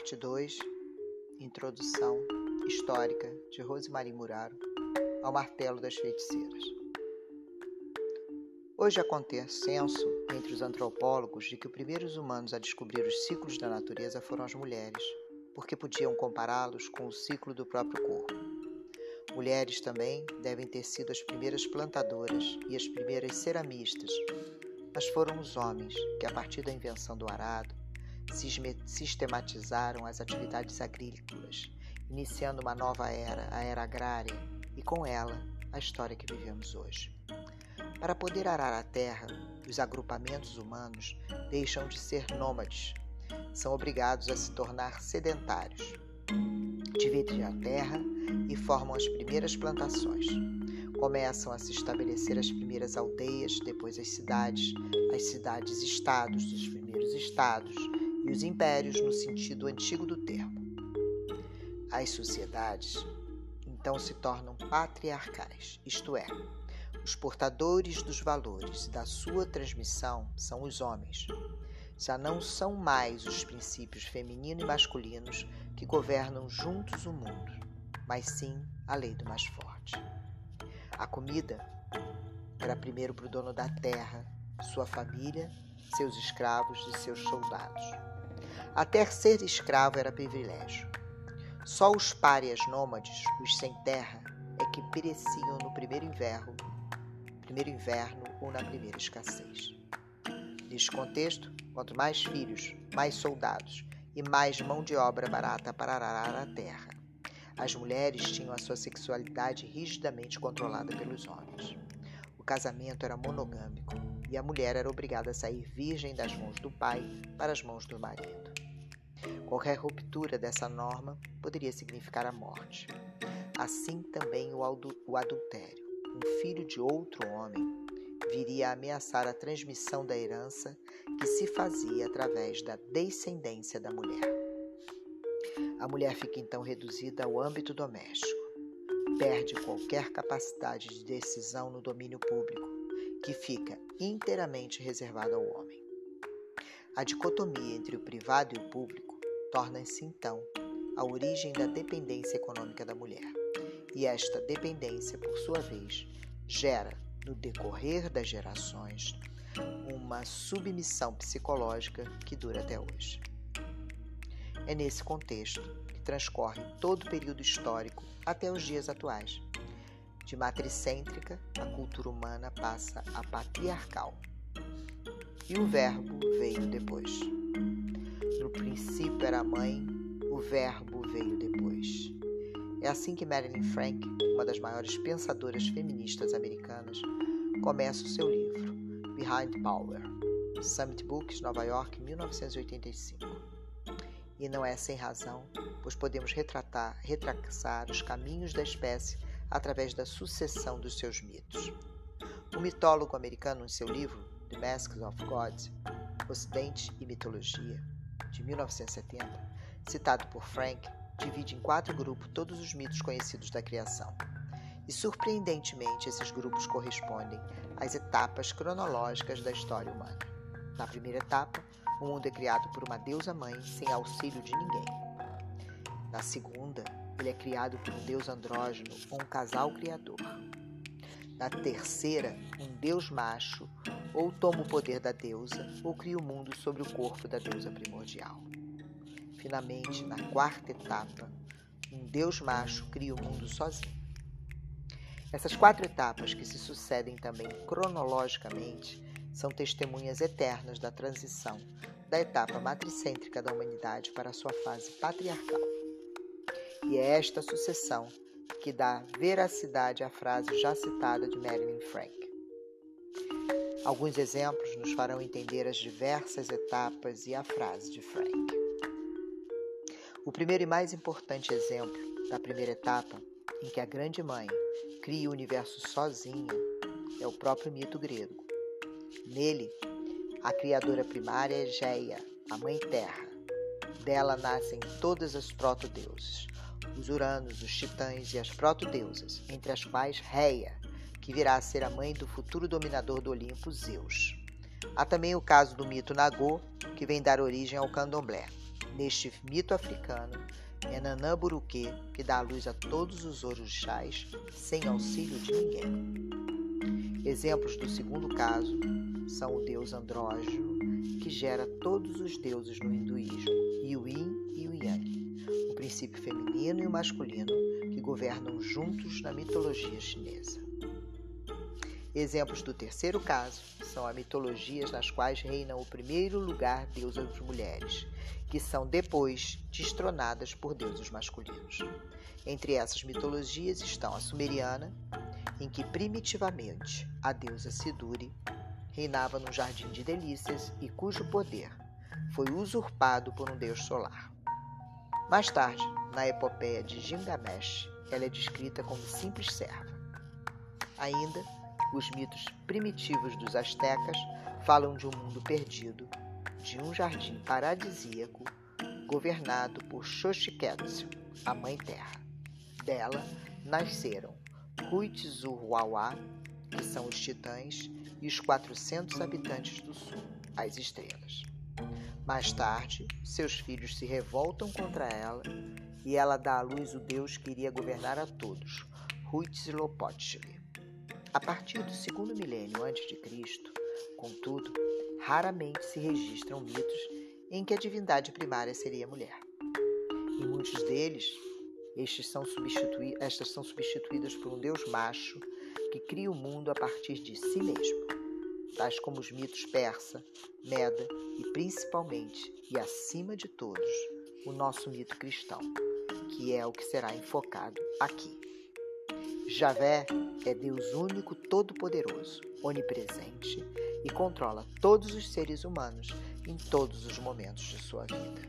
Parte 2 Introdução Histórica de Rosemarie Muraro ao Martelo das Feiticeiras. Hoje há consenso entre os antropólogos de que os primeiros humanos a descobrir os ciclos da natureza foram as mulheres, porque podiam compará-los com o ciclo do próprio corpo. Mulheres também devem ter sido as primeiras plantadoras e as primeiras ceramistas, mas foram os homens que, a partir da invenção do arado, sistematizaram as atividades agrícolas, iniciando uma nova era, a era agrária, e com ela a história que vivemos hoje. Para poder arar a terra, os agrupamentos humanos deixam de ser nômades, são obrigados a se tornar sedentários. Dividem a terra e formam as primeiras plantações. Começam a se estabelecer as primeiras aldeias, depois as cidades, as cidades-estados dos primeiros estados e os impérios no sentido antigo do termo. As sociedades então se tornam patriarcais, isto é, os portadores dos valores da sua transmissão são os homens. Já não são mais os princípios feminino e masculinos que governam juntos o mundo, mas sim a lei do mais forte. A comida era primeiro para o dono da terra, sua família, seus escravos e seus soldados. Até ser escravo era privilégio. Só os párias nômades, os sem terra, é que pereciam no primeiro inverno, primeiro inverno ou na primeira escassez. Neste contexto, quanto mais filhos, mais soldados e mais mão de obra barata para arar a terra. As mulheres tinham a sua sexualidade rigidamente controlada pelos homens. O casamento era monogâmico e a mulher era obrigada a sair virgem das mãos do pai para as mãos do marido. Qualquer ruptura dessa norma poderia significar a morte. Assim também o adultério. Um filho de outro homem viria a ameaçar a transmissão da herança que se fazia através da descendência da mulher. A mulher fica então reduzida ao âmbito doméstico, perde qualquer capacidade de decisão no domínio público, que fica inteiramente reservado ao homem. A dicotomia entre o privado e o público torna-se então a origem da dependência econômica da mulher. E esta dependência, por sua vez, gera, no decorrer das gerações, uma submissão psicológica que dura até hoje. É nesse contexto que transcorre todo o período histórico até os dias atuais. De matricêntrica, a cultura humana passa a patriarcal. E o verbo veio depois. No princípio era a mãe, o verbo veio depois. É assim que Marilyn Frank, uma das maiores pensadoras feministas americanas, começa o seu livro, Behind Power, Summit Books, Nova York, 1985. E não é sem razão, pois podemos retratar, retraçar os caminhos da espécie através da sucessão dos seus mitos. O mitólogo americano, em seu livro The Masks of Gods, Ocidente e Mitologia, de 1970, citado por Frank, divide em quatro grupos todos os mitos conhecidos da criação. E surpreendentemente, esses grupos correspondem às etapas cronológicas da história humana. Na primeira etapa, o mundo é criado por uma deusa mãe sem auxílio de ninguém. Na segunda, ele é criado por um deus andrógeno ou um casal criador. Na terceira, um deus macho ou toma o poder da deusa ou cria o mundo sobre o corpo da deusa primordial. Finalmente, na quarta etapa, um deus macho cria o mundo sozinho. Essas quatro etapas, que se sucedem também cronologicamente, são testemunhas eternas da transição da etapa matricêntrica da humanidade para a sua fase patriarcal. E é esta sucessão que dá veracidade à frase já citada de Marilyn Frank. Alguns exemplos nos farão entender as diversas etapas e a frase de Frank. O primeiro e mais importante exemplo da primeira etapa, em que a Grande Mãe cria o universo sozinha, é o próprio mito grego. Nele, a criadora primária é Geia, a Mãe Terra. Dela nascem todas as proto-deuses, os Uranos, os Titãs e as proto-deusas, entre as quais Reia, que virá a ser a mãe do futuro dominador do Olimpo, Zeus. Há também o caso do mito Nagô, que vem dar origem ao candomblé. Neste mito africano, é Nanã Buruque que dá a luz a todos os orixás sem auxílio de ninguém. Exemplos do segundo caso são o deus andrógeno, que gera todos os deuses no hinduísmo, e o princípio feminino e o masculino, que governam juntos na mitologia chinesa. Exemplos do terceiro caso são as mitologias nas quais reinam o primeiro lugar deusas mulheres, que são depois destronadas por deuses masculinos. Entre essas mitologias estão a sumeriana, em que primitivamente a deusa Siduri reinava num jardim de delícias e cujo poder foi usurpado por um deus solar. Mais tarde, na epopeia de Gilgamesh, ela é descrita como simples serva. Ainda, os mitos primitivos dos astecas falam de um mundo perdido, de um jardim paradisíaco governado por Xochiquetzal, a Mãe Terra. Dela nasceram Huitzurwawa, que são os titãs, e os 400 habitantes do sul, as estrelas. Mais tarde, seus filhos se revoltam contra ela e ela dá à luz o deus que iria governar a todos, Huitzilopochtli. A partir do segundo milênio antes de Cristo, contudo, raramente se registram mitos em que a divindade primária seria mulher. Em muitos deles, são estas são substituídas por um deus macho que cria o mundo a partir de si mesmo, tais como os mitos persa, meda e principalmente e acima de todos, o nosso mito cristão, que é o que será enfocado aqui. Javé é Deus único, todo-poderoso, onipresente e controla todos os seres humanos em todos os momentos de sua vida.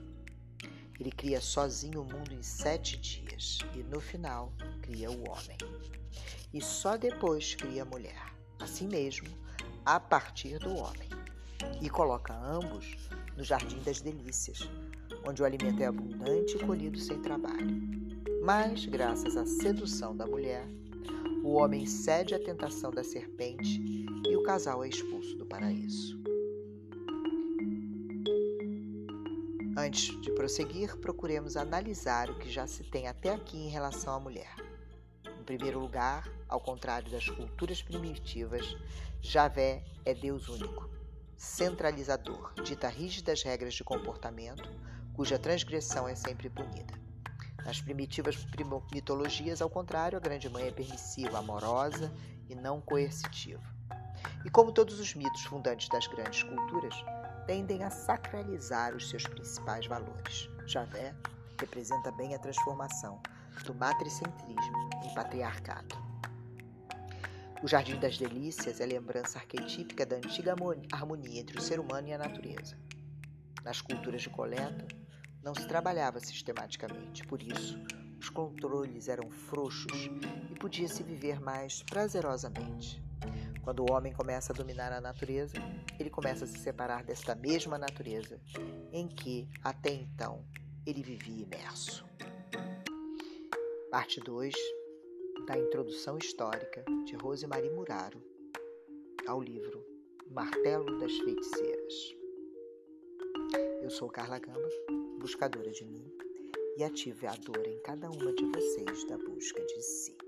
Ele cria sozinho o mundo em sete dias e, no final, cria o homem. E só depois cria a mulher, assim mesmo, a partir do homem. E coloca ambos no Jardim das Delícias, onde o alimento é abundante e colhido sem trabalho. Mas, graças à sedução da mulher, o homem cede à tentação da serpente e o casal é expulso do paraíso. Antes de prosseguir, procuremos analisar o que já se tem até aqui em relação à mulher. Em primeiro lugar, ao contrário das culturas primitivas, Javé é Deus único, centralizador, dita rígidas regras de comportamento, cuja transgressão é sempre punida. Nas primitivas mitologias, ao contrário, a grande mãe é permissiva, amorosa e não coercitiva. E como todos os mitos fundantes das grandes culturas, tendem a sacralizar os seus principais valores. Javé representa bem a transformação do matricentrismo em patriarcado. O Jardim das Delícias é lembrança arquetípica da antiga harmonia entre o ser humano e a natureza. Nas culturas de coleta, não se trabalhava sistematicamente, por isso os controles eram frouxos e podia-se viver mais prazerosamente. Quando o homem começa a dominar a natureza, ele começa a se separar desta mesma natureza em que, até então, ele vivia imerso. Parte 2 da introdução histórica de Rosemarie Muraro ao livro Martelo das Feiticeiras. Eu sou Carla Gamba buscadora de mim, e ative a dor em cada uma de vocês da busca de si.